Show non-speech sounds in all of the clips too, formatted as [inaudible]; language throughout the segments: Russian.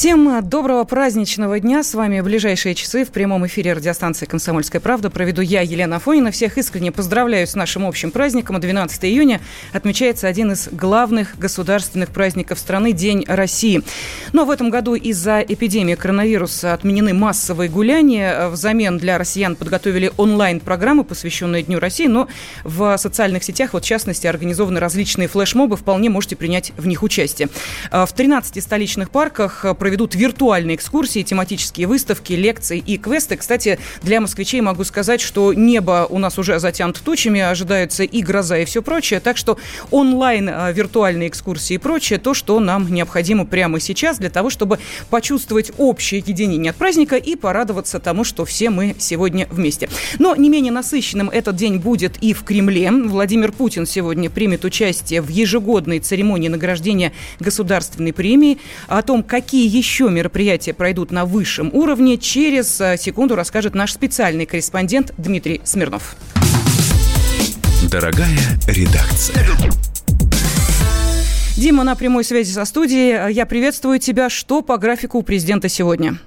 Всем доброго праздничного дня. С вами в ближайшие часы в прямом эфире радиостанции «Комсомольская правда» проведу я, Елена Афонина. Всех искренне поздравляю с нашим общим праздником. 12 июня отмечается один из главных государственных праздников страны – День России. Но в этом году из-за эпидемии коронавируса отменены массовые гуляния. Взамен для россиян подготовили онлайн-программы, посвященные Дню России. Но в социальных сетях, вот в частности, организованы различные флешмобы. Вполне можете принять в них участие. В 13 столичных парках проведут виртуальные экскурсии, тематические выставки, лекции и квесты. Кстати, для москвичей могу сказать, что небо у нас уже затянуто тучами, ожидается и гроза, и все прочее. Так что онлайн а, виртуальные экскурсии и прочее, то, что нам необходимо прямо сейчас для того, чтобы почувствовать общее единение от праздника и порадоваться тому, что все мы сегодня вместе. Но не менее насыщенным этот день будет и в Кремле. Владимир Путин сегодня примет участие в ежегодной церемонии награждения государственной премии. О том, какие еще мероприятия пройдут на высшем уровне, через э, секунду расскажет наш специальный корреспондент Дмитрий Смирнов. Дорогая редакция. Дима на прямой связи со студией. Я приветствую тебя. Что по графику у президента сегодня?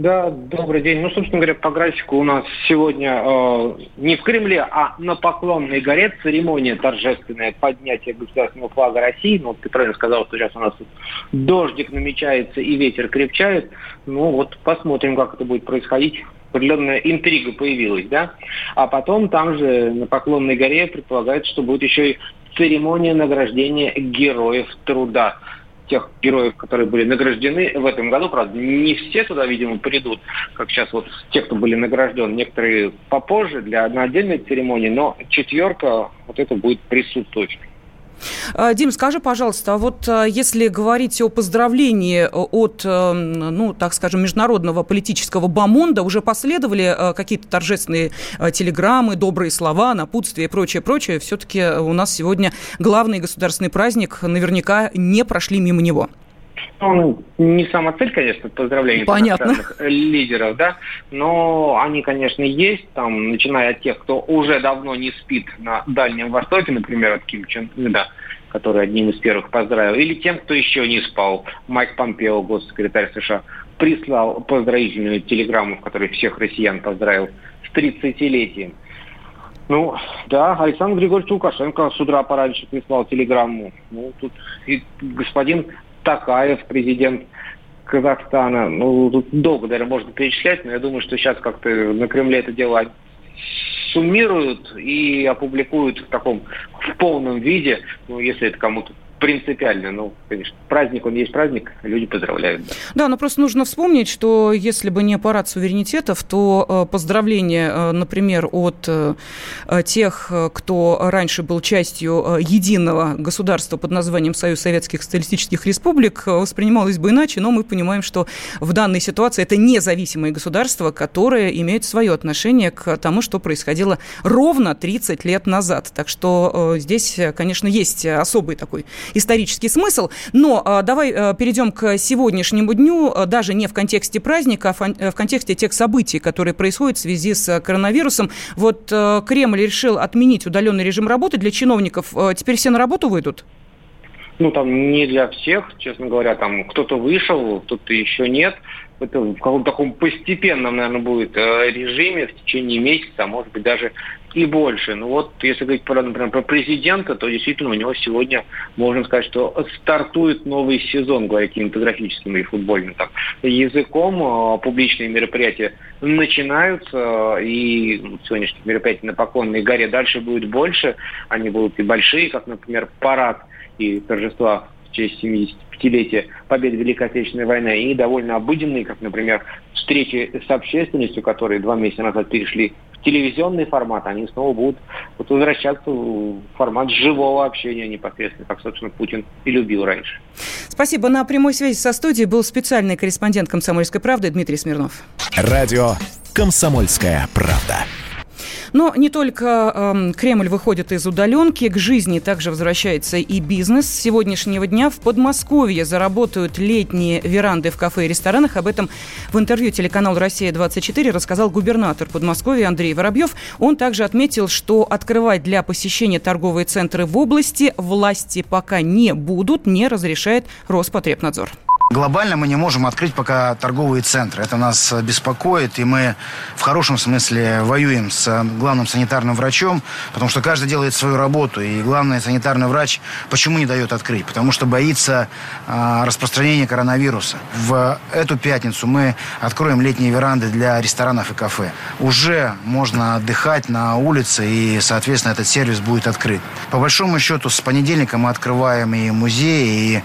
Да, добрый день. Ну, собственно говоря, по графику у нас сегодня э, не в Кремле, а на Поклонной горе церемония торжественная поднятие государственного флага России. Ну, вот ты сказал, что сейчас у нас дождик намечается и ветер крепчает. Ну, вот посмотрим, как это будет происходить. Определенная интрига появилась, да? А потом там же на Поклонной горе предполагается, что будет еще и церемония награждения героев труда тех героев, которые были награждены в этом году. Правда, не все туда, видимо, придут, как сейчас вот те, кто были награждены. Некоторые попозже для на отдельной церемонии, но четверка вот это будет присутствовать. А, Дим, скажи, пожалуйста, а вот а, если говорить о поздравлении от, э, ну, так скажем, международного политического бомонда, уже последовали э, какие-то торжественные э, телеграммы, добрые слова, напутствия и прочее, прочее. Все-таки у нас сегодня главный государственный праздник, наверняка не прошли мимо него. Ну, не сама цель, конечно, поздравления Понятно. лидеров, да, но они, конечно, есть, там, начиная от тех, кто уже давно не спит на Дальнем Востоке, например, от Ким Чен да, который одним из первых поздравил, или тем, кто еще не спал. Майк Помпео, госсекретарь США, прислал поздравительную телеграмму, в которой всех россиян поздравил с 30-летием. Ну, да, Александр Григорьевич Лукашенко с утра пораньше прислал телеграмму. Ну, тут и господин Такаев, президент Казахстана. Ну, тут долго, наверное, можно перечислять, но я думаю, что сейчас как-то на Кремле это дело суммируют и опубликуют в таком в полном виде, ну, если это кому-то принципиально. Ну, конечно, праздник, он есть праздник, люди поздравляют. Да, да но просто нужно вспомнить, что если бы не аппарат суверенитетов, то э, поздравления, э, например, от э, тех, кто раньше был частью единого государства под названием Союз Советских Социалистических Республик, воспринималось бы иначе, но мы понимаем, что в данной ситуации это независимые государства, которые имеют свое отношение к тому, что происходило ровно 30 лет назад. Так что здесь, конечно, есть особый такой исторический смысл. Но а, давай а, перейдем к сегодняшнему дню, а, даже не в контексте праздника, а в контексте тех событий, которые происходят в связи с коронавирусом. Вот Кремль решил отменить удаленный режим работы для чиновников. Теперь все на работу выйдут? Ну, там не для всех, честно говоря, там кто-то вышел, кто-то еще нет. Это в каком-то таком постепенном, наверное, будет режиме в течение месяца, а может быть даже и больше. Ну вот, если говорить, про, например, про президента, то действительно у него сегодня, можно сказать, что стартует новый сезон, говоря кинематографическим и футбольным так, языком. А, публичные мероприятия начинаются, и сегодняшних мероприятий на Поклонной горе дальше будет больше. Они будут и большие, как, например, парад и торжества в честь 75-летия победы Великой Отечественной войны, и довольно обыденные, как, например, встречи с общественностью, которые два месяца назад перешли телевизионный формат, они снова будут вот возвращаться в формат живого общения непосредственно, как, собственно, Путин и любил раньше. Спасибо. На прямой связи со студией был специальный корреспондент «Комсомольской правды» Дмитрий Смирнов. Радио «Комсомольская правда». Но не только э, Кремль выходит из удаленки, к жизни также возвращается и бизнес. С сегодняшнего дня в Подмосковье заработают летние веранды в кафе и ресторанах. Об этом в интервью телеканалу «Россия-24» рассказал губернатор Подмосковья Андрей Воробьев. Он также отметил, что открывать для посещения торговые центры в области власти пока не будут, не разрешает Роспотребнадзор. Глобально мы не можем открыть пока торговые центры. Это нас беспокоит, и мы в хорошем смысле воюем с главным санитарным врачом, потому что каждый делает свою работу, и главный санитарный врач почему не дает открыть? Потому что боится а, распространения коронавируса. В эту пятницу мы откроем летние веранды для ресторанов и кафе. Уже можно отдыхать на улице, и, соответственно, этот сервис будет открыт. По большому счету, с понедельника мы открываем и музеи, и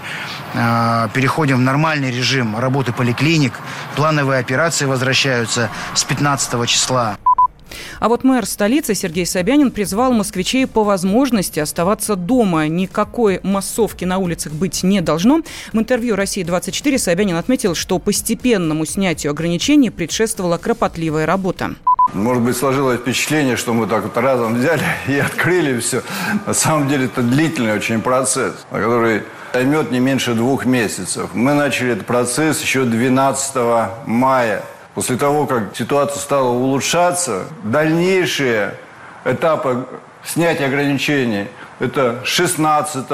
а, переходим в нормальный режим работы поликлиник. Плановые операции возвращаются с 15 числа. А вот мэр столицы Сергей Собянин призвал москвичей по возможности оставаться дома. Никакой массовки на улицах быть не должно. В интервью «России-24» Собянин отметил, что постепенному снятию ограничений предшествовала кропотливая работа. Может быть, сложилось впечатление, что мы так вот разом взяли [laughs] и открыли все. На самом деле это длительный очень процесс, который займет не меньше двух месяцев. Мы начали этот процесс еще 12 мая. После того, как ситуация стала улучшаться, дальнейшие этапы снятия ограничений – это 16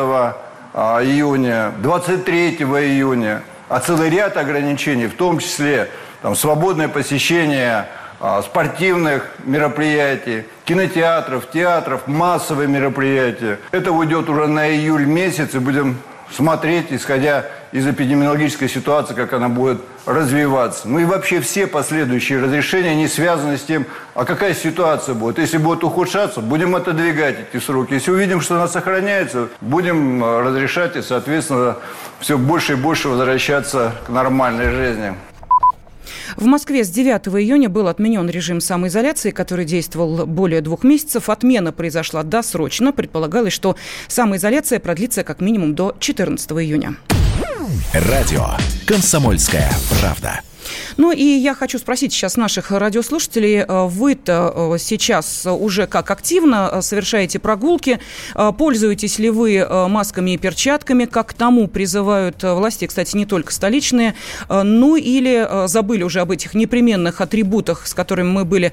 а, июня, 23 июня, а целый ряд ограничений, в том числе там, свободное посещение а, спортивных мероприятий, кинотеатров, театров, массовые мероприятия. Это уйдет уже на июль месяц, и будем смотреть, исходя из эпидемиологической ситуации, как она будет развиваться. Ну и вообще все последующие разрешения, они связаны с тем, а какая ситуация будет. Если будет ухудшаться, будем отодвигать эти сроки. Если увидим, что она сохраняется, будем э, разрешать и, соответственно, все больше и больше возвращаться к нормальной жизни. В Москве с 9 июня был отменен режим самоизоляции, который действовал более двух месяцев. Отмена произошла досрочно. Предполагалось, что самоизоляция продлится как минимум до 14 июня. Радио «Комсомольская правда». Ну и я хочу спросить сейчас наших радиослушателей, э, вы-то э, сейчас уже как активно э, совершаете прогулки, пользуетесь ли вы масками и перчатками, как тому призывают власти, кстати, не только столичные, ну или забыли уже об этих непременных атрибутах, с которыми мы были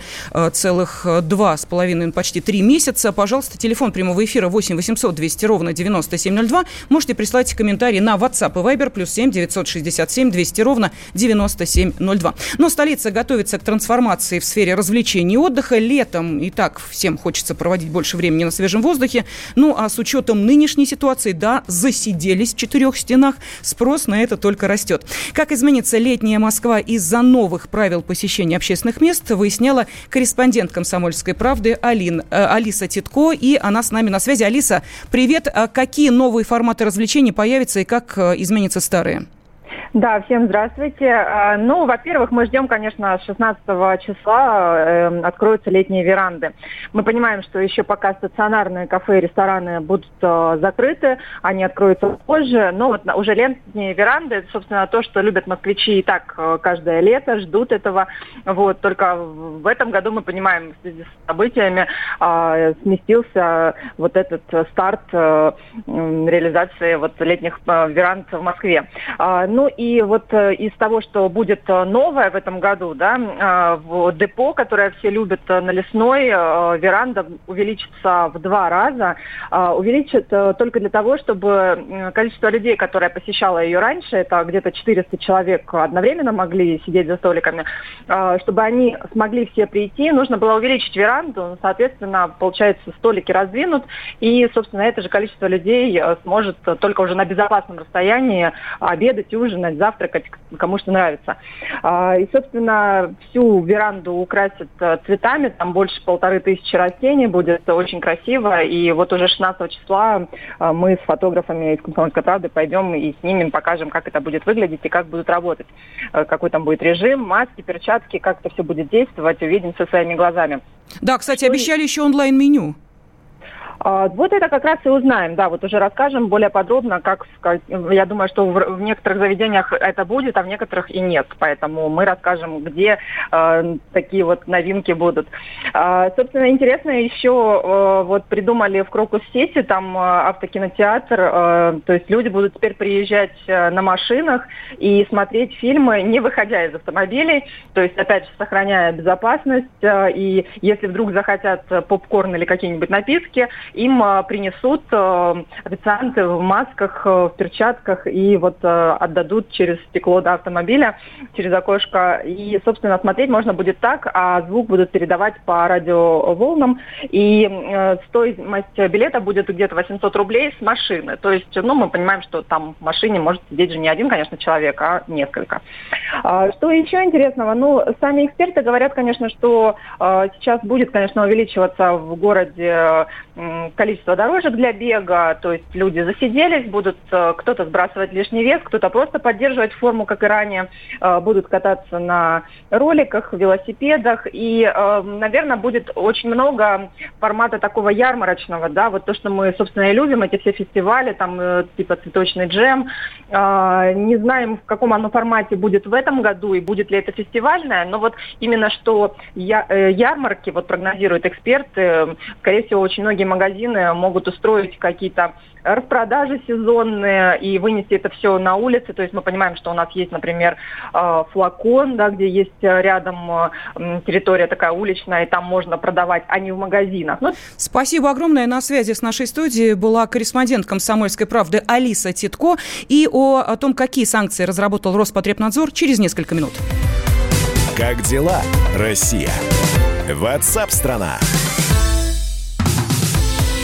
целых два с половиной, почти три месяца. Пожалуйста, телефон прямого эфира 8 800 200 ровно 9702. Можете прислать комментарии на WhatsApp и Viber плюс 7 967 200 ровно 9702. 02. Но столица готовится к трансформации в сфере развлечений и отдыха. Летом и так всем хочется проводить больше времени на свежем воздухе. Ну а с учетом нынешней ситуации, да, засиделись в четырех стенах. Спрос на это только растет. Как изменится летняя Москва из-за новых правил посещения общественных мест, выясняла корреспондент «Комсомольской правды» Алин, э, Алиса Титко. И она с нами на связи. Алиса, привет. А какие новые форматы развлечений появятся и как э, изменятся старые? Да, всем здравствуйте. А, ну, во-первых, мы ждем, конечно, с 16 числа э, откроются летние веранды. Мы понимаем, что еще пока стационарные кафе и рестораны будут э, закрыты, они откроются позже, но вот уже летние веранды, это, собственно, то, что любят москвичи и так э, каждое лето, ждут этого. Вот, только в этом году мы понимаем, в связи с событиями э, сместился вот этот старт э, реализации вот летних э, веранд в Москве. Э, ну и вот э, из того, что будет э, новое в этом году, да, э, в депо, которое все любят на Лесной, веранда увеличится в два раза. Увеличит только для того, чтобы количество людей, которое посещало ее раньше, это где-то 400 человек одновременно могли сидеть за столиками, чтобы они смогли все прийти, нужно было увеличить веранду, соответственно, получается, столики раздвинут, и, собственно, это же количество людей сможет только уже на безопасном расстоянии обедать, ужинать, ужинать, завтракать, кому что нравится. А, и, собственно, всю веранду украсят э, цветами, там больше полторы тысячи растений будет, очень красиво. И вот уже 16 числа э, мы с фотографами из «Комсомольской правды» пойдем и снимем, покажем, как это будет выглядеть и как будут работать. Э, какой там будет режим, маски, перчатки, как это все будет действовать, увидим со своими глазами. Да, кстати, обещали еще онлайн-меню. А, вот это как раз и узнаем, да, вот уже расскажем более подробно, как, я думаю, что в, некоторых заведениях это будет, а в некоторых и нет, поэтому мы расскажем, где э, такие вот новинки будут. Э, собственно, интересно еще, э, вот придумали в Крокус-Сити, там э, автокинотеатр, э, то есть люди будут теперь приезжать э, на машинах и смотреть фильмы, не выходя из автомобилей, то есть, опять же, сохраняя безопасность, э, и если вдруг захотят попкорн или какие-нибудь напитки, им э, принесут э, официанты в масках, э, в перчатках и вот отдадут через стекло до автомобиля, через окошко. И, собственно, смотреть можно будет так, а звук будут передавать по радиоволнам. И стоимость билета будет где-то 800 рублей с машины. То есть, ну, мы понимаем, что там в машине может сидеть же не один, конечно, человек, а несколько. А, что еще интересного? Ну, сами эксперты говорят, конечно, что сейчас будет, конечно, увеличиваться в городе количество дорожек для бега, то есть люди засиделись, будут э, кто-то сбрасывать лишний вес, кто-то просто поддерживать форму, как и ранее, э, будут кататься на роликах, велосипедах, и, э, наверное, будет очень много формата такого ярмарочного, да, вот то, что мы, собственно, и любим, эти все фестивали, там, типа цветочный джем, не знаем, в каком оно формате будет в этом году, и будет ли это фестивальное, но вот именно что ярмарки, вот прогнозируют эксперты, скорее всего, очень многие магазины могут устроить какие-то распродажи сезонные и вынести это все на улицы. То есть мы понимаем, что у нас есть, например, э, флакон, да, где есть рядом э, территория такая уличная, и там можно продавать, а не в магазинах. Ну... Спасибо огромное. На связи с нашей студией была корреспондент «Комсомольской правды» Алиса Титко. И о, о том, какие санкции разработал Роспотребнадзор, через несколько минут. Как дела, Россия? Ватсап-страна!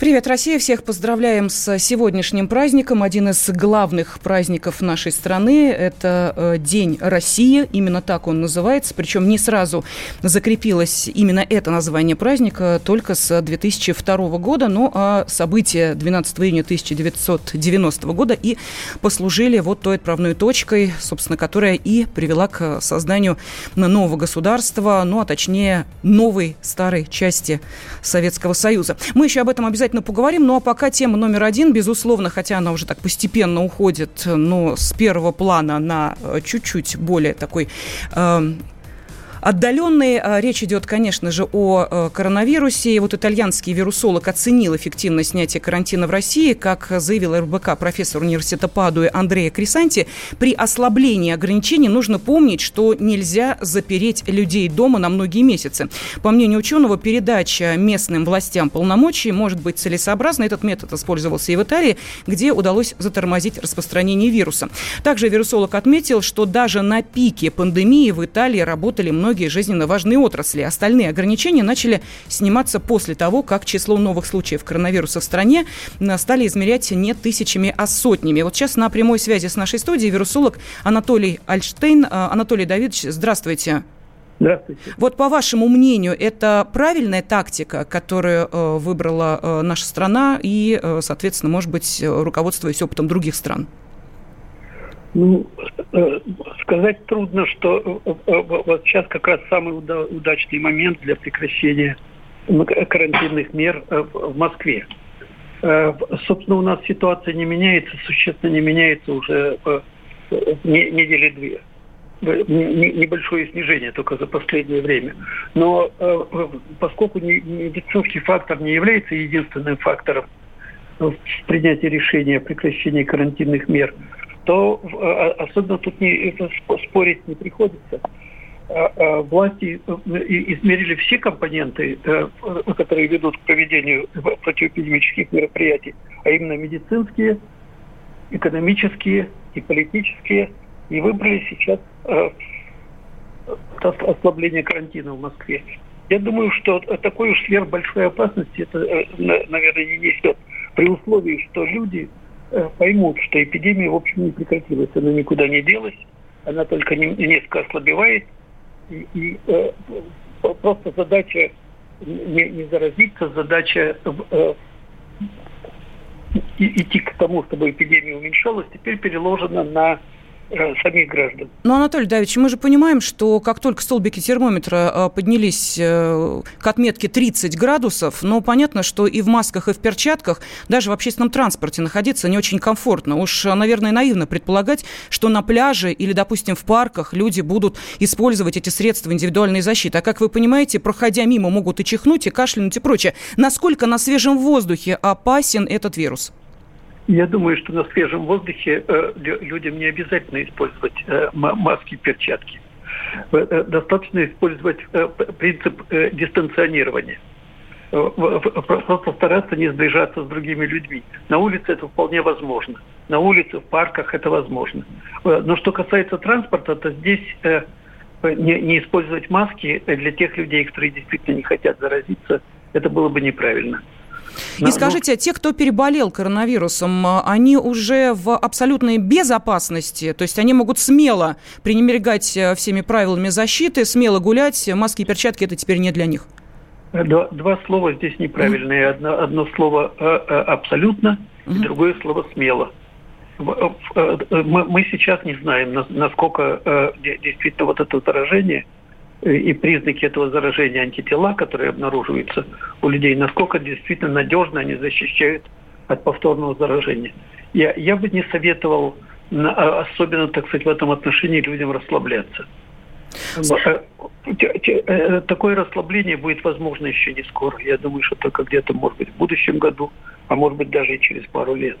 Привет, Россия! Всех поздравляем с сегодняшним праздником. Один из главных праздников нашей страны – это э, День России. Именно так он называется. Причем не сразу закрепилось именно это название праздника, только с 2002 года. Но а события 12 июня 1990 года и послужили вот той отправной точкой, собственно, которая и привела к созданию нового государства, ну а точнее новой старой части Советского Союза. Мы еще об этом обязательно обязательно поговорим. Ну а пока тема номер один, безусловно, хотя она уже так постепенно уходит, но с первого плана на э, чуть-чуть более такой э, отдаленные. А, речь идет, конечно же, о э, коронавирусе. И вот итальянский вирусолог оценил эффективность снятия карантина в России. Как заявил РБК профессор университета Падуи Андрея Крисанти, при ослаблении ограничений нужно помнить, что нельзя запереть людей дома на многие месяцы. По мнению ученого, передача местным властям полномочий может быть целесообразна. Этот метод использовался и в Италии, где удалось затормозить распространение вируса. Также вирусолог отметил, что даже на пике пандемии в Италии работали многие многие жизненно важные отрасли. Остальные ограничения начали сниматься после того, как число новых случаев коронавируса в стране стали измерять не тысячами, а сотнями. Вот сейчас на прямой связи с нашей студией вирусолог Анатолий Альштейн. А, Анатолий Давидович, здравствуйте. Здравствуйте. Вот по вашему мнению, это правильная тактика, которую э, выбрала э, наша страна и, э, соответственно, может быть, руководствуясь опытом других стран? Ну, э, сказать трудно, что э, э, вот сейчас как раз самый удачный момент для прекращения карантинных мер в Москве. Собственно, у нас ситуация не меняется, существенно не меняется уже недели две. Небольшое снижение только за последнее время. Но поскольку медицинский фактор не является единственным фактором в принятии решения о прекращении карантинных мер, то э, особенно тут не, спорить не приходится. А, а, власти э, измерили все компоненты, э, которые ведут к проведению противоэпидемических мероприятий, а именно медицинские, экономические и политические, и выбрали сейчас ослабление карантина в Москве. Я думаю, что такой уж сверхбольшой опасности это, наверное, не несет. При условии, что люди поймут, что эпидемия, в общем, не прекратилась, она никуда не делась, она только несколько ослабевает, и, и э, просто задача не, не заразиться, задача э, идти к тому, чтобы эпидемия уменьшалась, теперь переложена на Э, самих граждан. Ну, Анатолий Давидович, мы же понимаем, что как только столбики термометра э, поднялись э, к отметке 30 градусов, но понятно, что и в масках, и в перчатках даже в общественном транспорте находиться не очень комфортно. Уж, наверное, наивно предполагать, что на пляже или, допустим, в парках люди будут использовать эти средства индивидуальной защиты. А как вы понимаете, проходя мимо, могут и чихнуть, и кашлянуть, и прочее. Насколько на свежем воздухе опасен этот вирус? Я думаю, что на свежем воздухе э, людям не обязательно использовать э, маски перчатки. Э, достаточно использовать э, принцип э, дистанционирования. Э, просто стараться не сближаться с другими людьми. На улице это вполне возможно. На улице, в парках это возможно. Э, но что касается транспорта, то здесь э, не, не использовать маски для тех людей, которые действительно не хотят заразиться, это было бы неправильно. И ну, скажите, а те, кто переболел коронавирусом, они уже в абсолютной безопасности? То есть они могут смело пренебрегать э, всеми правилами защиты, смело гулять, маски и перчатки это теперь не для них? Два, два слова здесь неправильные. Одно, одно слово э, э, абсолютно, и другое слово смело. Мы, мы сейчас не знаем, насколько действительно вот это заражение – и признаки этого заражения антитела, которые обнаруживаются у людей, насколько действительно надежно они защищают от повторного заражения. Я, я бы не советовал, а, особенно, так сказать, в этом отношении людям расслабляться. Э, э, такое расслабление будет возможно еще не скоро. Я думаю, что только где-то, может быть, в будущем году, а может быть, даже и через пару лет.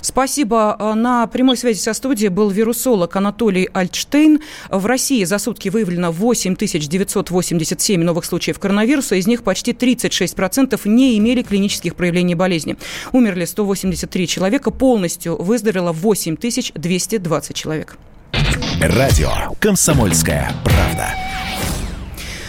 Спасибо. Э, на прямой связи со студией был вирусолог Анатолий Альтштейн. В России за сутки выявлено 8 987 новых случаев коронавируса. Из них почти 36% не имели клинических проявлений болезни. Умерли 183 человека. Полностью выздоровело 8 220 человек. Радио «Комсомольская правда».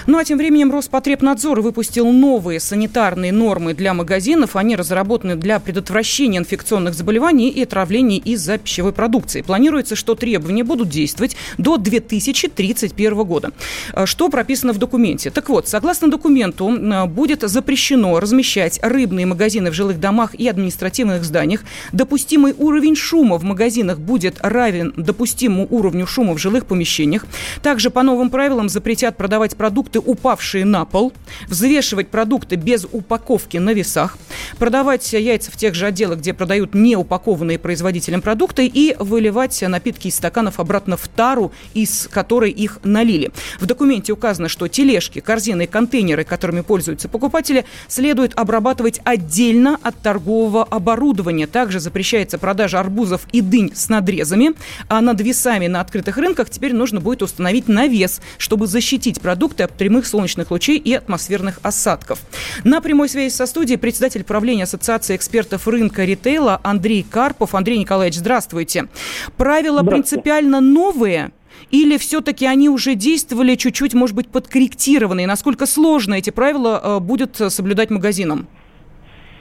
Ну а тем временем Роспотребнадзор выпустил новые санитарные нормы для магазинов. Они разработаны для предотвращения инфекционных заболеваний и отравлений из-за пищевой продукции. Планируется, что требования будут действовать до 2031 года. А что прописано в документе? Так вот, согласно документу, будет запрещено размещать рыбные магазины в жилых домах и административных зданиях. Допустимый уровень шума в магазинах будет равен допустимому уровню шума в жилых помещениях. Также по новым правилам запретят продавать продукты продукты, упавшие на пол, взвешивать продукты без упаковки на весах, продавать яйца в тех же отделах, где продают неупакованные производителем продукты и выливать напитки из стаканов обратно в тару, из которой их налили. В документе указано, что тележки, корзины и контейнеры, которыми пользуются покупатели, следует обрабатывать отдельно от торгового оборудования. Также запрещается продажа арбузов и дынь с надрезами, а над весами на открытых рынках теперь нужно будет установить навес, чтобы защитить продукты прямых солнечных лучей и атмосферных осадков. На прямой связи со студией председатель правления Ассоциации экспертов рынка ритейла Андрей Карпов. Андрей Николаевич, здравствуйте. Правила здравствуйте. принципиально новые или все-таки они уже действовали чуть-чуть, может быть, подкорректированные? Насколько сложно эти правила э, будет соблюдать магазинам?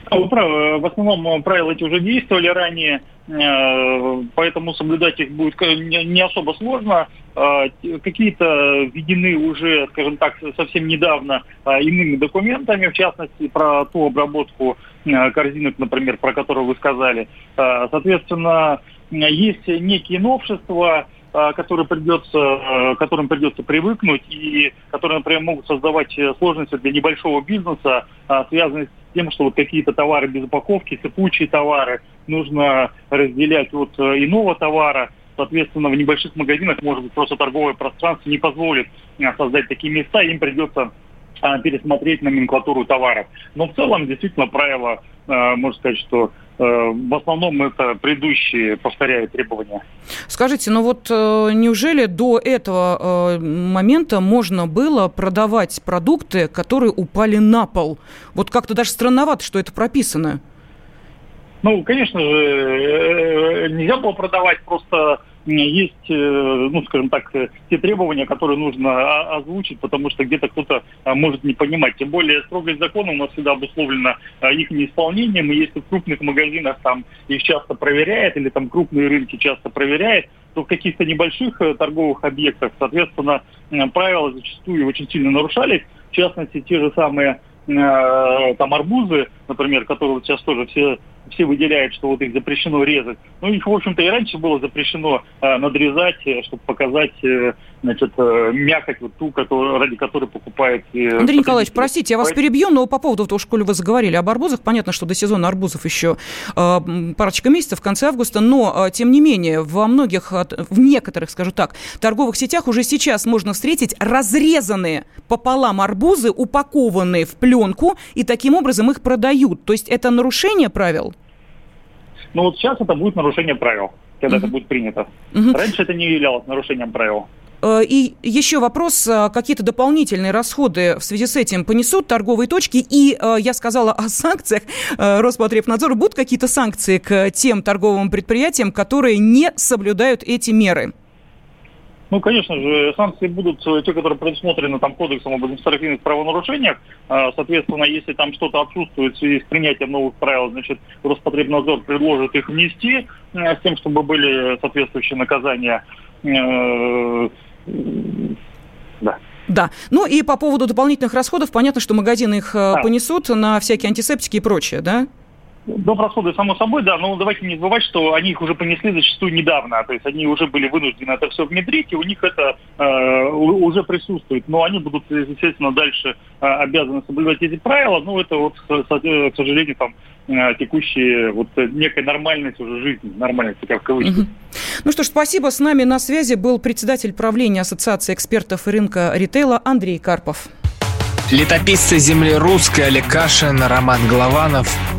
А в основном правила эти уже действовали ранее, э, поэтому соблюдать их будет не особо сложно. А, какие-то введены уже, скажем так, совсем недавно а, иными документами, в частности, про ту обработку корзинок, например, про которую вы сказали. Соответственно, есть некие новшества, которые придется, которым придется привыкнуть и которые, например, могут создавать сложности для небольшого бизнеса, связанные с тем, что вот какие-то товары без упаковки, сыпучие товары нужно разделять от э, иного товара, Соответственно, в небольших магазинах, может быть, просто торговое пространство не позволит а, создать такие места, им придется а, пересмотреть номенклатуру товаров. Но в целом, действительно, правило, можно сказать, что в основном это предыдущие повторяют требования. Скажите, ну вот э, неужели до этого э, момента можно было продавать продукты, которые упали на пол? Вот как-то даже странновато, что это прописано. Ну, конечно же, э, нельзя было продавать просто есть, ну, скажем так, те требования, которые нужно озвучить, потому что где-то кто-то может не понимать. Тем более строгость закона у нас всегда обусловлена их неисполнением, и если в крупных магазинах там их часто проверяют, или там крупные рынки часто проверяют, то в каких-то небольших торговых объектах, соответственно, правила зачастую очень сильно нарушались. В частности, те же самые э, там арбузы, например, которые вот сейчас тоже все все выделяют, что вот их запрещено резать. Ну, их, в общем-то, и раньше было запрещено э, надрезать, чтобы показать, э, значит, э, мякоть вот ту, который, ради которой покупает... Э, Андрей Николаевич, простите, я вас перебью, но по поводу того, что вы заговорили об арбузах, понятно, что до сезона арбузов еще э, парочка месяцев, в конце августа, но, э, тем не менее, во многих, в некоторых, скажу так, торговых сетях уже сейчас можно встретить разрезанные пополам арбузы, упакованные в пленку, и таким образом их продают. То есть это нарушение правил? Но вот сейчас это будет нарушение правил, когда uh-huh. это будет принято. Uh-huh. Раньше это не являлось нарушением правил. Э, и еще вопрос, э, какие-то дополнительные расходы в связи с этим понесут торговые точки? И э, я сказала о санкциях Роспотребнадзора. Будут какие-то санкции к тем торговым предприятиям, которые не соблюдают эти меры? Ну, конечно же, санкции будут э, те, которые предусмотрены там кодексом об административных правонарушениях. А, соответственно, если там что-то отсутствует в связи с принятием новых правил, значит, Роспотребнадзор предложит их внести э, с тем, чтобы были соответствующие наказания. Э, да. Да. Ну и по поводу дополнительных расходов, понятно, что магазины их да. понесут на всякие антисептики и прочее, да? Доп. расходы, само собой, да, но давайте не забывать, что они их уже понесли зачастую недавно, то есть они уже были вынуждены это все внедрить, и у них это э, уже присутствует, но они будут, естественно, дальше э, обязаны соблюдать эти правила, ну это вот, к сожалению, там э, текущие вот некая нормальность уже жизни, нормальность, как в кавычках. Ну что ж, спасибо. С нами на связи был председатель правления Ассоциации экспертов рынка ритейла Андрей Карпов. Летописцы земли русской Олег Кашин, Роман Голованов.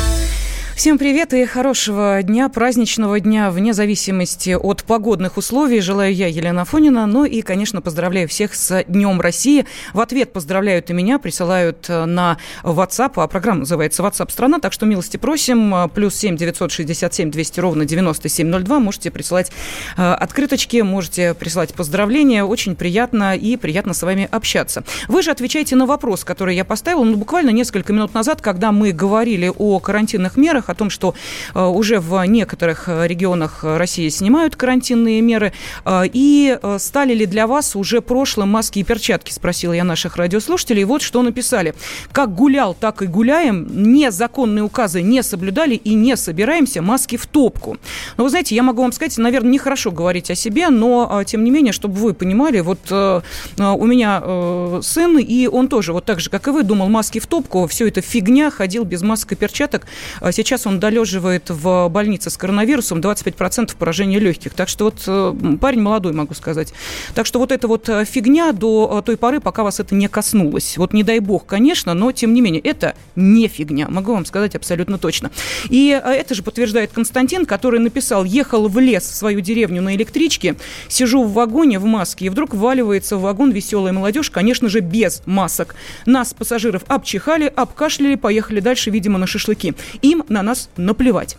Всем привет и хорошего дня, праздничного дня, вне зависимости от погодных условий. Желаю я, Елена Фонина. Ну и, конечно, поздравляю всех с Днем России. В ответ поздравляют и меня, присылают э, на WhatsApp, а программа называется WhatsApp страна, так что милости просим. Плюс семь девятьсот шестьдесят семь двести ровно девяносто семь ноль два. Можете присылать э, открыточки, можете присылать поздравления. Очень приятно и приятно с вами общаться. Вы же отвечаете на вопрос, который я поставила ну, буквально несколько минут назад, когда мы говорили о карантинных мерах, о том, что э, уже в некоторых э, регионах России снимают карантинные меры. Э, и стали ли для вас уже прошлым маски и перчатки, спросила я наших радиослушателей. Вот что написали. Как гулял, так и гуляем. Незаконные указы не соблюдали и не собираемся. Маски в топку. Но вы знаете, я могу вам сказать, наверное, нехорошо говорить о себе, но тем не менее, чтобы вы понимали, вот у меня сын, и он тоже, вот так же, как и вы, думал, маски в топку, все это фигня, ходил без масок и перчаток. Сейчас Сейчас он долеживает в больнице с коронавирусом 25% поражения легких. Так что вот э, парень молодой, могу сказать. Так что вот эта вот э, фигня до э, той поры, пока вас это не коснулось. Вот не дай бог, конечно, но тем не менее, это не фигня. Могу вам сказать абсолютно точно. И это же подтверждает Константин, который написал, ехал в лес в свою деревню на электричке, сижу в вагоне в маске, и вдруг вваливается в вагон веселая молодежь, конечно же, без масок. Нас, пассажиров, обчихали, обкашляли, поехали дальше, видимо, на шашлыки. Им на нас нас наплевать.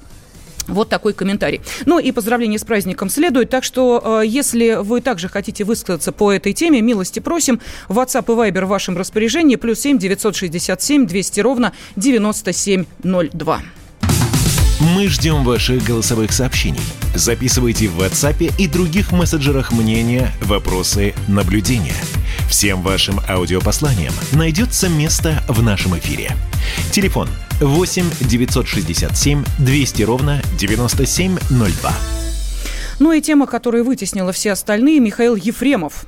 Вот такой комментарий. Ну и поздравления с праздником следует. Так что, э, если вы также хотите высказаться по этой теме, милости просим. WhatsApp и Viber в вашем распоряжении. Плюс семь девятьсот шестьдесят семь двести ровно девяносто семь ноль два. Мы ждем ваших голосовых сообщений. Записывайте в WhatsApp и других мессенджерах мнения, вопросы, наблюдения. Всем вашим аудиопосланиям найдется место в нашем эфире. Телефон 8 967 200 ровно 9702. Ну и тема, которая вытеснила все остальные, Михаил Ефремов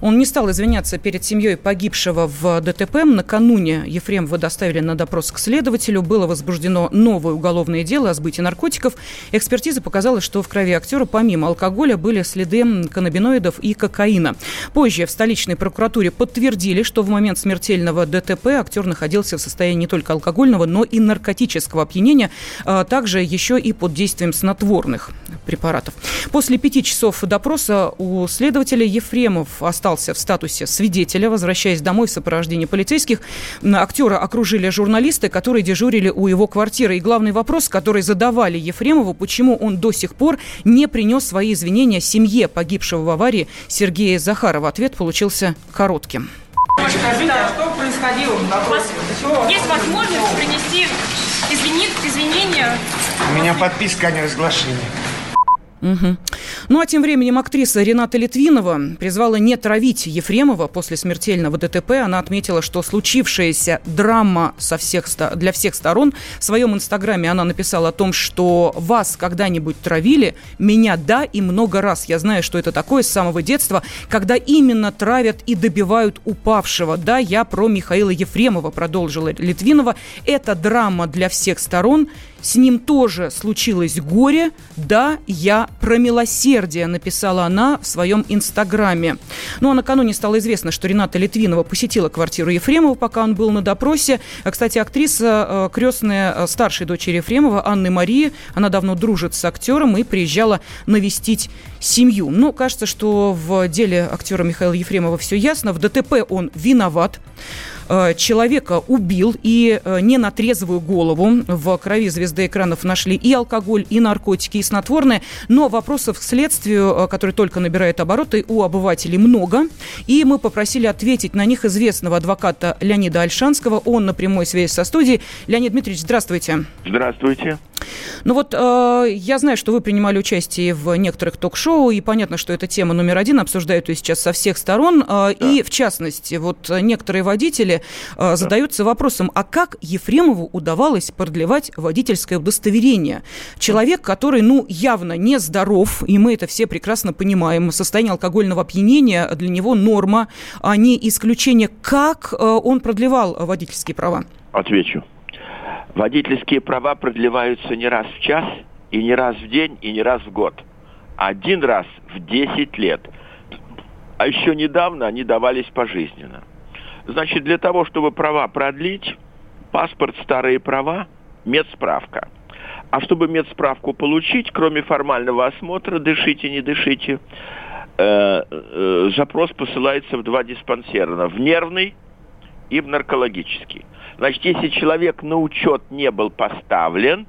Он не стал извиняться перед семьей погибшего в ДТП. Накануне Ефремова доставили на допрос к следователю. Было возбуждено новое уголовное дело о сбытии наркотиков. Экспертиза показала, что в крови актера помимо алкоголя были следы каннабиноидов и кокаина. Позже в столичной прокуратуре подтвердили, что в момент смертельного ДТП актер находился в состоянии не только алкогольного, но и наркотического опьянения, а также еще и под действием снотворных препаратов. После пяти часов допроса у следователя Ефремов остался в статусе свидетеля, возвращаясь домой в сопровождении полицейских. Актера окружили журналисты, которые дежурили у его квартиры. И главный вопрос, который задавали Ефремову, почему он до сих пор не принес свои извинения семье погибшего в аварии Сергея Захарова. Ответ получился коротким. Скажите, а что происходило в допросе? Есть возможность принести извинения? У меня подписка о неразглашении. Угу. Ну а тем временем актриса Рената Литвинова призвала не травить Ефремова после смертельного ДТП. Она отметила, что случившаяся драма со всех, для всех сторон. В своем инстаграме она написала о том, что вас когда-нибудь травили, меня да, и много раз. Я знаю, что это такое с самого детства, когда именно травят и добивают упавшего. Да, я про Михаила Ефремова, продолжила Литвинова. Это драма для всех сторон. С ним тоже случилось горе. Да, я про милосердие, написала она в своем инстаграме. Ну а накануне стало известно, что Рената Литвинова посетила квартиру Ефремова, пока он был на допросе. А, кстати, актриса, э, крестная э, старшей дочери Ефремова, Анны Марии, она давно дружит с актером и приезжала навестить семью. Ну, кажется, что в деле актера Михаила Ефремова все ясно. В ДТП он виноват. Э, человека убил и э, не на трезвую голову. В крови звезды экранов нашли и алкоголь, и наркотики, и снотворные. Но вопросов к следствию, э, который только набирает обороты, у обывателей много. И мы попросили ответить на них известного адвоката Леонида Альшанского. Он на прямой связи со студией. Леонид Дмитриевич, здравствуйте. Здравствуйте. Ну вот э, я знаю, что вы принимали участие в некоторых ток-шоу, и понятно, что эта тема номер один, обсуждают ее сейчас со всех сторон. Э, да. И в частности, вот некоторые водители э, задаются вопросом, а как Ефремову удавалось продлевать водительское удостоверение? Человек, который, ну, явно не здоров, и мы это все прекрасно понимаем, состояние алкогольного опьянения для него норма, а не исключение. Как э, он продлевал водительские права? Отвечу. Водительские права продлеваются не раз в час, и не раз в день, и не раз в год. Один раз в 10 лет. А еще недавно они давались пожизненно. Значит, для того, чтобы права продлить, паспорт, старые права, медсправка. А чтобы медсправку получить, кроме формального осмотра, дышите, не дышите, э, э, запрос посылается в два диспансера, в нервный и в наркологический. Значит, если человек на учет не был поставлен,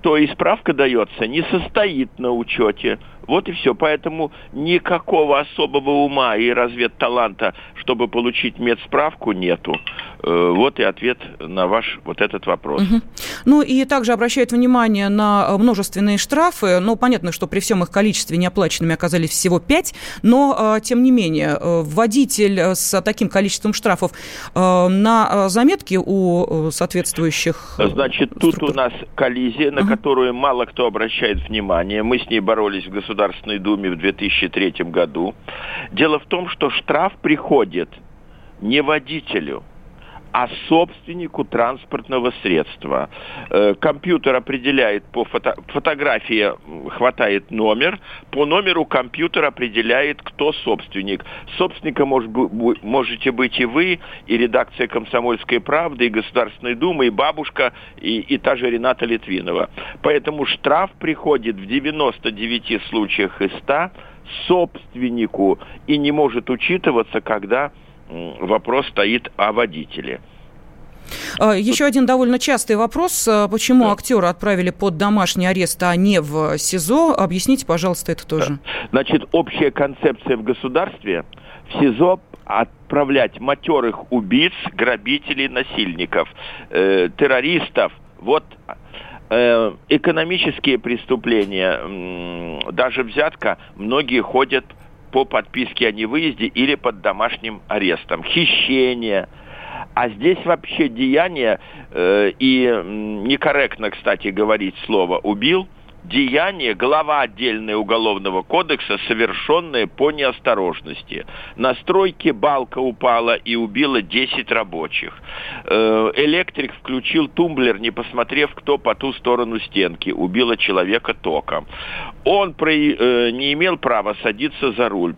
то и справка дается, не состоит на учете. Вот и все. Поэтому никакого особого ума и разведталанта, чтобы получить медсправку, нету. Э, вот и ответ на ваш вот этот вопрос. Угу. Ну и также обращают внимание на множественные штрафы. Ну, понятно, что при всем их количестве неоплаченными оказались всего пять, но, э, тем не менее, э, водитель с таким количеством штрафов на заметке у соответствующих Значит, тут структур. у нас коллизия, на угу. которую мало кто обращает внимание. Мы с ней боролись в Государственной Думе в 2003 году. Дело в том, что штраф приходит не водителю, а собственнику транспортного средства. Э, компьютер определяет по фото, фотографии, хватает номер, по номеру компьютер определяет, кто собственник. Собственником может, можете быть и вы, и редакция «Комсомольской правды», и Государственной Думы, и бабушка, и, и та же Рената Литвинова. Поэтому штраф приходит в 99 случаях из 100 собственнику и не может учитываться, когда вопрос стоит о водителе. А, еще один довольно частый вопрос. А, почему да. актера отправили под домашний арест, а не в СИЗО? Объясните, пожалуйста, это тоже. Значит, общая концепция в государстве в СИЗО отправлять матерых убийц, грабителей, насильников, э, террористов. Вот экономические преступления, э, даже взятка, многие ходят по подписке о невыезде или под домашним арестом. Хищение. А здесь вообще деяние, э, и некорректно, кстати, говорить слово «убил», деяние, глава отдельная Уголовного кодекса, совершенное по неосторожности. На стройке балка упала и убила 10 рабочих. Э, электрик включил тумблер, не посмотрев, кто по ту сторону стенки. Убила человека током. Он э, не имел права садиться за руль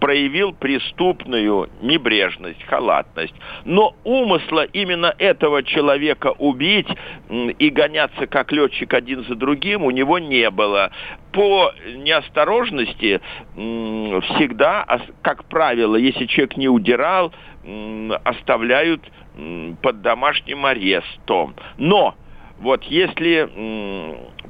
проявил преступную небрежность, халатность. Но умысла именно этого человека убить и гоняться как летчик один за другим у него не было. По неосторожности всегда, как правило, если человек не удирал, оставляют под домашним арестом. Но вот если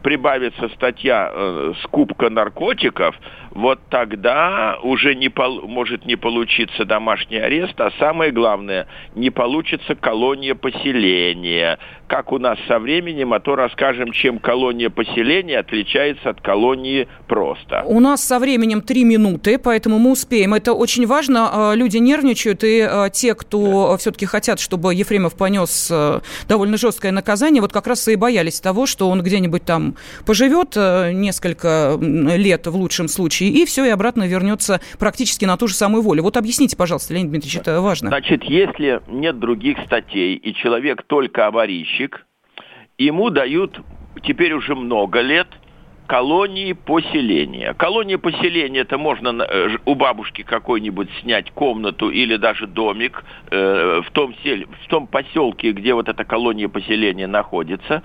прибавится статья э, скупка наркотиков, вот тогда уже не пол, может не получиться домашний арест, а самое главное, не получится колония поселения. Как у нас со временем, а то расскажем, чем колония поселения отличается от колонии просто. У нас со временем три минуты, поэтому мы успеем. Это очень важно. А, люди нервничают, и а, те, кто все-таки хотят, чтобы Ефремов понес э, довольно жесткое наказание, вот как раз и боялись того, что он где-нибудь там поживет э, несколько лет в лучшем случае, и все, и обратно вернется практически на ту же самую волю. Вот объясните, пожалуйста, Леонид Дмитриевич, это важно. Значит, если нет других статей, и человек только аварийщик, ему дают теперь уже много лет – колонии поселения. Колония поселения это можно э, у бабушки какой-нибудь снять комнату или даже домик э, в, том сель, в том поселке, где вот эта колония поселения находится.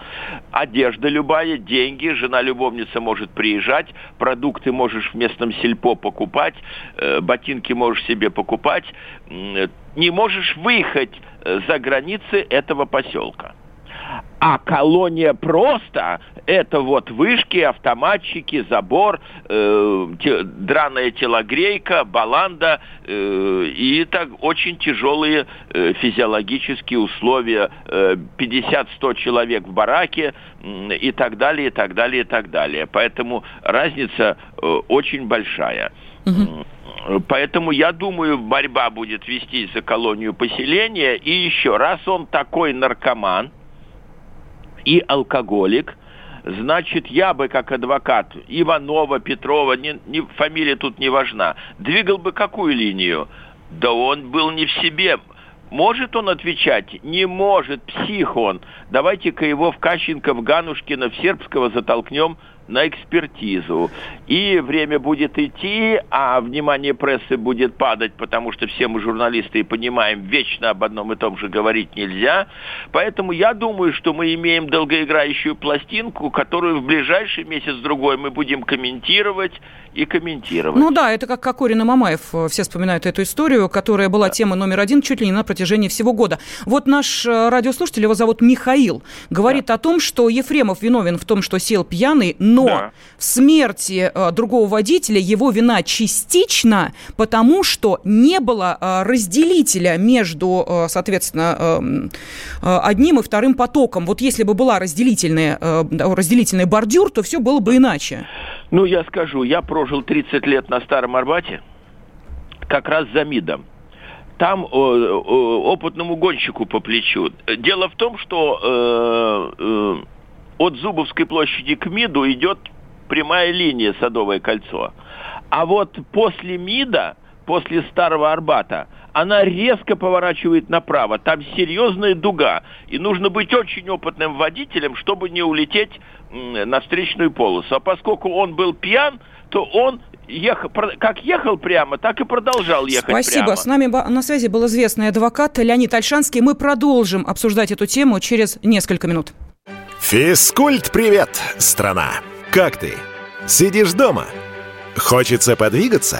Одежда любая, деньги, жена-любовница может приезжать, продукты можешь в местном сельпо покупать, э, ботинки можешь себе покупать. Не можешь выехать за границы этого поселка. А колония просто это вот вышки, автоматчики, забор, э, те, драная телогрейка, баланда э, и так очень тяжелые э, физиологические условия, э, 50-100 человек в бараке э, и так далее, и так далее, и так далее. Поэтому разница э, очень большая. Угу. Поэтому я думаю, борьба будет вестись за колонию поселения. И еще раз он такой наркоман, и алкоголик, значит, я бы как адвокат Иванова, Петрова, не, не, фамилия тут не важна, двигал бы какую линию? Да он был не в себе. Может он отвечать? Не может, псих он. Давайте-ка его в Кащенко, в Ганушкина, в Сербского затолкнем на экспертизу. И время будет идти, а внимание прессы будет падать, потому что все мы журналисты и понимаем, вечно об одном и том же говорить нельзя. Поэтому я думаю, что мы имеем долгоиграющую пластинку, которую в ближайший месяц-другой мы будем комментировать и комментировать. Ну да, это как Кокорин и Мамаев, э, все вспоминают эту историю, которая была да. тема номер один чуть ли не на протяжении всего года. Вот наш э, радиослушатель, его зовут Михаил, говорит да. о том, что Ефремов виновен в том, что сел пьяный, но да. в смерти э, другого водителя его вина частична, потому что не было э, разделителя между, э, соответственно, э, одним и вторым потоком. Вот если бы была разделительная, э, разделительный бордюр, то все было бы иначе. Ну, я скажу, я прожил 30 лет на Старом Арбате, как раз за МИДом там э, э, опытному гонщику по плечу. Дело в том, что э, э, от Зубовской площади к МИДу идет прямая линия Садовое кольцо. А вот после МИДа, после Старого Арбата, она резко поворачивает направо. Там серьезная дуга. И нужно быть очень опытным водителем, чтобы не улететь на встречную полосу. А поскольку он был пьян, то он ехал, как ехал прямо, так и продолжал ехать Спасибо. прямо. С нами на связи был известный адвокат Леонид Альшанский. Мы продолжим обсуждать эту тему через несколько минут. Физкульт-привет, страна! Как ты? Сидишь дома? Хочется подвигаться?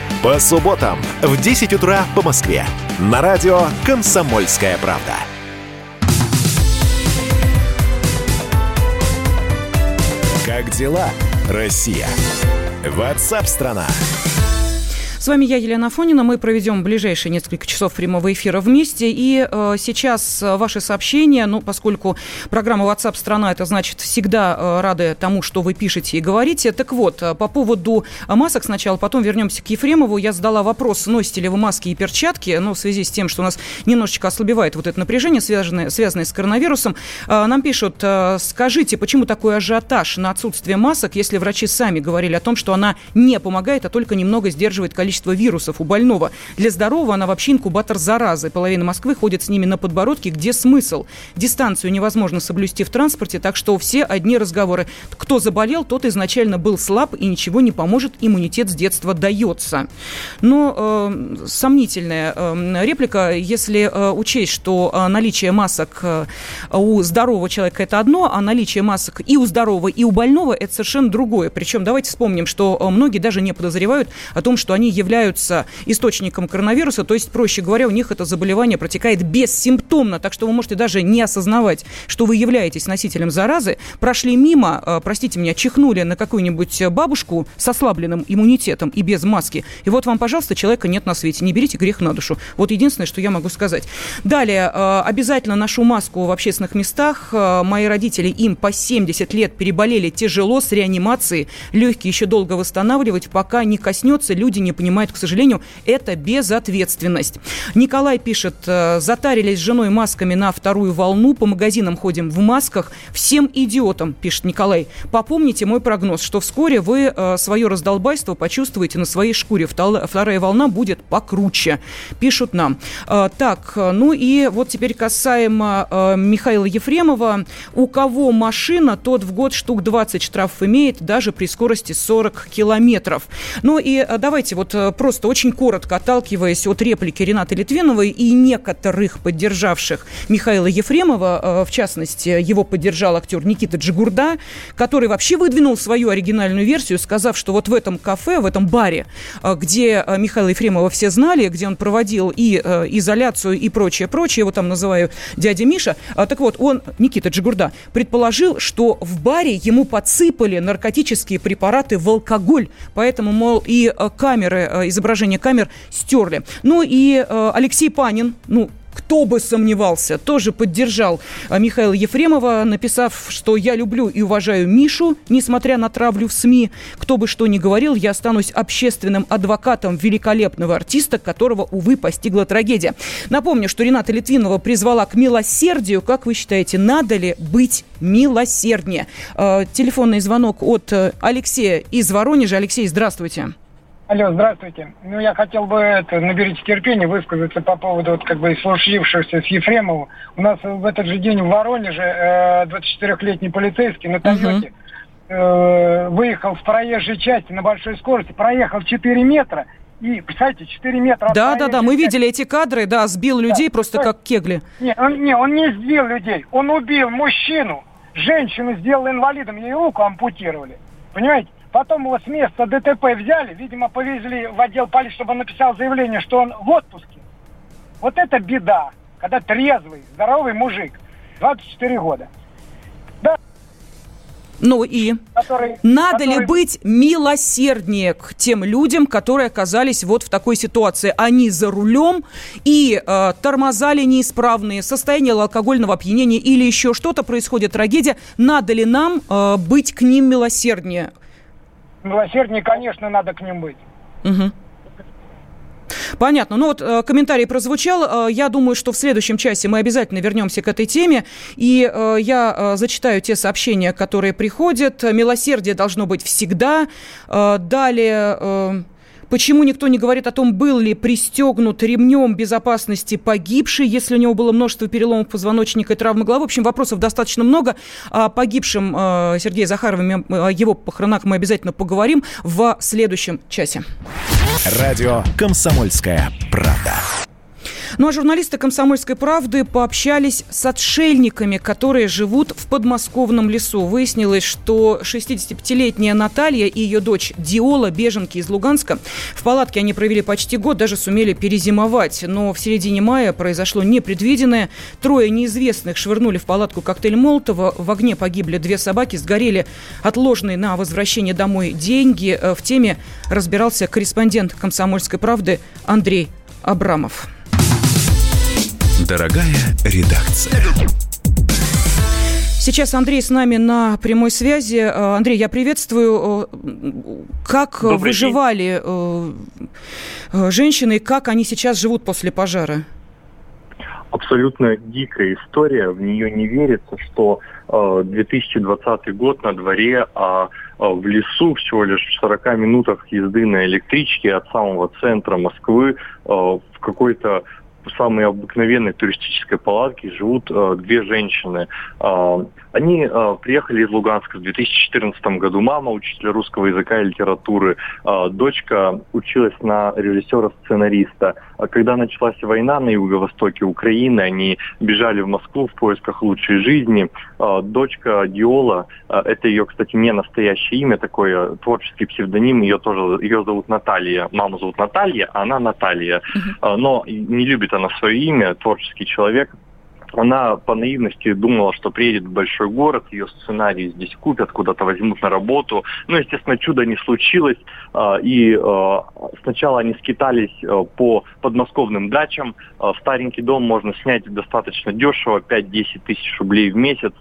По субботам в 10 утра по Москве. На радио «Комсомольская правда». Как дела, Россия? Ватсап-страна! С вами я, Елена Фонина. Мы проведем ближайшие несколько часов прямого эфира вместе. И э, сейчас ваши сообщения, ну, поскольку программа WhatsApp страна, это значит всегда э, рады тому, что вы пишете и говорите. Так вот, э, по поводу масок сначала, потом вернемся к Ефремову. Я задала вопрос, носите ли вы маски и перчатки, но в связи с тем, что у нас немножечко ослабевает вот это напряжение, связанное, связанное с коронавирусом. Э, нам пишут, э, скажите, почему такой ажиотаж на отсутствие масок, если врачи сами говорили о том, что она не помогает, а только немного сдерживает количество вирусов у больного. Для здорового она вообще инкубатор заразы. Половина Москвы ходит с ними на подбородке. Где смысл? Дистанцию невозможно соблюсти в транспорте, так что все одни разговоры. Кто заболел, тот изначально был слаб и ничего не поможет, иммунитет с детства дается. Но э, сомнительная э, реплика, если э, учесть, что э, наличие масок э, у здорового человека это одно, а наличие масок и у здорового, и у больного это совершенно другое. Причем давайте вспомним, что э, многие даже не подозревают о том, что они являются источником коронавируса, то есть, проще говоря, у них это заболевание протекает бессимптомно, так что вы можете даже не осознавать, что вы являетесь носителем заразы, прошли мимо, э, простите меня, чихнули на какую-нибудь бабушку с ослабленным иммунитетом и без маски, и вот вам, пожалуйста, человека нет на свете, не берите грех на душу. Вот единственное, что я могу сказать. Далее, э, обязательно ношу маску в общественных местах. Мои родители, им по 70 лет переболели тяжело с реанимацией, легкие еще долго восстанавливать, пока не коснется, люди не понимают, к сожалению, это безответственность. Николай пишет, «Э, затарились с женой масками на вторую волну, по магазинам ходим в масках, всем идиотам, пишет Николай. Попомните мой прогноз, что вскоре вы э, свое раздолбайство почувствуете на своей шкуре, вторая волна будет покруче, пишут нам. Э, так, ну и вот теперь касаемо Михаила Ефремова, у кого машина, тот в год штук 20 штрафов имеет, даже при скорости 40 километров. Ну и давайте вот просто очень коротко, отталкиваясь от реплики Ренаты Литвиновой и некоторых поддержавших Михаила Ефремова, э, в частности, его поддержал актер Никита Джигурда, который вообще выдвинул свою оригинальную версию, сказав, что вот в этом кафе, в этом баре, где Михаила Ефремова все знали, где он проводил и изоляцию, и прочее, прочее, его там называю дядя Миша, так вот, он, Никита Джигурда, предположил, что в баре ему подсыпали наркотические препараты в алкоголь, поэтому, мол, и э, камеры, э, изображение камер стерли. Ну и э, Алексей Панин, ну, кто бы сомневался, тоже поддержал а, Михаила Ефремова, написав, что я люблю и уважаю Мишу, несмотря на травлю в СМИ. Кто бы что ни говорил, я останусь общественным адвокатом великолепного артиста, которого, увы, постигла трагедия. Напомню, что Рената Литвинова призвала к милосердию. Как вы считаете, надо ли быть милосерднее? Телефонный звонок от э, Алексея из Воронежа. Алексей, здравствуйте. Алло, здравствуйте. Ну, я хотел бы, это, наберите терпения, высказаться по поводу, вот, как бы, случившегося с Ефремовым. У нас в этот же день в Воронеже э, 24-летний полицейский на Тойоте э, выехал в проезжей части на большой скорости, проехал 4 метра, и, представьте, 4 метра... Да, да, да, мы видели эти кадры, да, сбил людей да, просто как кегли. Не он, не, он не сбил людей, он убил мужчину, женщину сделал инвалидом, ей руку ампутировали. Понимаете? Потом его с места ДТП взяли, видимо, повезли в отдел полиции, чтобы он написал заявление, что он в отпуске. Вот это беда, когда трезвый, здоровый мужик, 24 года. Да. Ну и который, надо который... ли быть милосерднее к тем людям, которые оказались вот в такой ситуации? Они за рулем и э, тормозали неисправные, состояние алкогольного опьянения или еще что-то происходит, трагедия. Надо ли нам э, быть к ним милосерднее? Милосерднее, конечно, надо к ним быть. Угу. Понятно. Ну вот э, комментарий прозвучал. Э, я думаю, что в следующем часе мы обязательно вернемся к этой теме. И э, я э, зачитаю те сообщения, которые приходят. Милосердие должно быть всегда. Э, далее... Э, Почему никто не говорит о том, был ли пристегнут ремнем безопасности погибший, если у него было множество переломов позвоночника и травмы головы? В общем, вопросов достаточно много. О погибшем э, Сергея Захарове, о его похоронах мы обязательно поговорим в следующем часе. Радио «Комсомольская правда». Ну а журналисты «Комсомольской правды» пообщались с отшельниками, которые живут в подмосковном лесу. Выяснилось, что 65-летняя Наталья и ее дочь Диола, беженки из Луганска, в палатке они провели почти год, даже сумели перезимовать. Но в середине мая произошло непредвиденное. Трое неизвестных швырнули в палатку коктейль Молотова. В огне погибли две собаки, сгорели отложенные на возвращение домой деньги. Э, в теме разбирался корреспондент «Комсомольской правды» Андрей Абрамов. Дорогая редакция. Сейчас Андрей с нами на прямой связи. Э, Андрей, я приветствую. Э, как Добрый выживали день. Э, женщины и как они сейчас живут после пожара? Абсолютно дикая история. В нее не верится, что 2020 год на дворе, а в лесу всего лишь в 40 минутах езды на электричке от самого центра Москвы в какой-то самой обыкновенной туристической палатке живут э, две женщины. Э, они э, приехали из Луганска в 2014 году. Мама учитель русского языка и литературы. Э, дочка училась на режиссера-сценариста. А когда началась война на юго-востоке Украины, они бежали в Москву в поисках лучшей жизни. Э, дочка Диола, э, это ее, кстати, не настоящее имя, такой э, творческий псевдоним. Ее тоже ее зовут Наталья. Маму зовут Наталья, а она Наталья. Э, но не любит она свое имя, творческий человек она по наивности думала, что приедет в большой город, ее сценарий здесь купят, куда-то возьмут на работу. Ну, естественно, чудо не случилось. А, и а, сначала они скитались а, по подмосковным дачам. Старенький дом можно снять достаточно дешево, 5-10 тысяч рублей в месяц.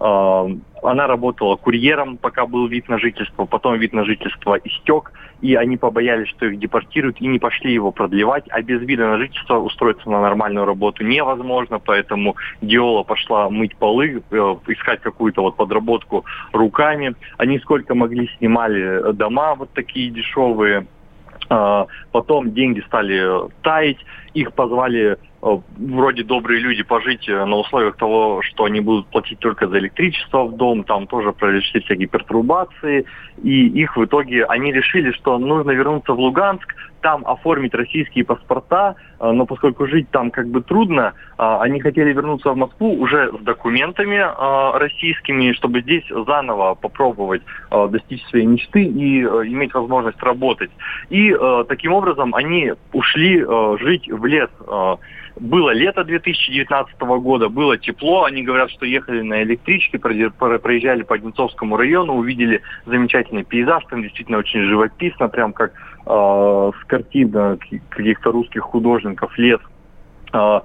Она работала курьером, пока был вид на жительство, потом вид на жительство истек, и они побоялись, что их депортируют, и не пошли его продлевать, а без вида на жительство устроиться на нормальную работу невозможно, поэтому Диола пошла мыть полы, э, искать какую-то вот подработку руками. Они сколько могли снимали дома вот такие дешевые, Потом деньги стали таять, их позвали Э, вроде добрые люди пожить э, на условиях того, что они будут платить только за электричество в дом, там тоже произошли всякие пертурбации, и их в итоге, они решили, что нужно вернуться в Луганск, там оформить российские паспорта, э, но поскольку жить там как бы трудно, они хотели вернуться в Москву уже с документами российскими, чтобы здесь заново попробовать достичь своей мечты и иметь возможность работать. И таким образом они ушли жить в лес было лето 2019 года, было тепло, они говорят, что ехали на электричке, проезжали по Одинцовскому району, увидели замечательный пейзаж, там действительно очень живописно, прям как э, с картин каких-то русских художников, лес. Э,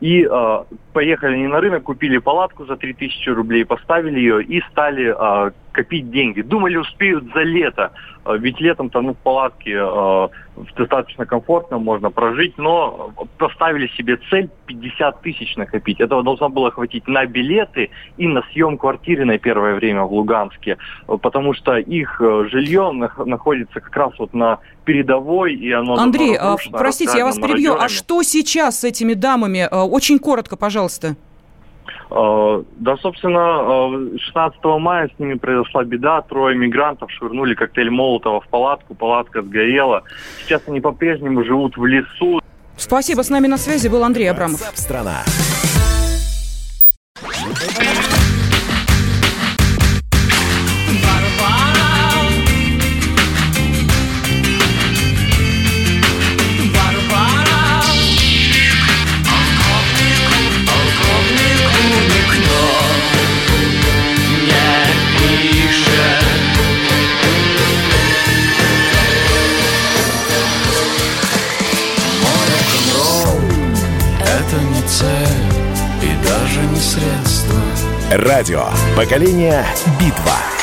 и э, поехали они на рынок, купили палатку за 3000 рублей, поставили ее и стали э, копить деньги. Думали, успеют за лето, э, ведь летом там ну, в палатке э, достаточно комфортно, можно прожить, но поставили себе цель 50 тысяч накопить. Этого должно было хватить на билеты и на съем квартиры на первое время в Луганске, потому что их жилье находится как раз вот на передовой, и оно... Андрей, а, простите, я вас перебью, а что сейчас с этими дамами? Очень коротко, пожалуйста. Э, да, собственно, 16 э, мая с ними произошла беда. Трое мигрантов швырнули коктейль Молотова в палатку, палатка сгорела. Сейчас они по-прежнему живут в лесу. Спасибо. С нами на связи был Андрей Абрамов. Страна. Радио. Поколение. Битва.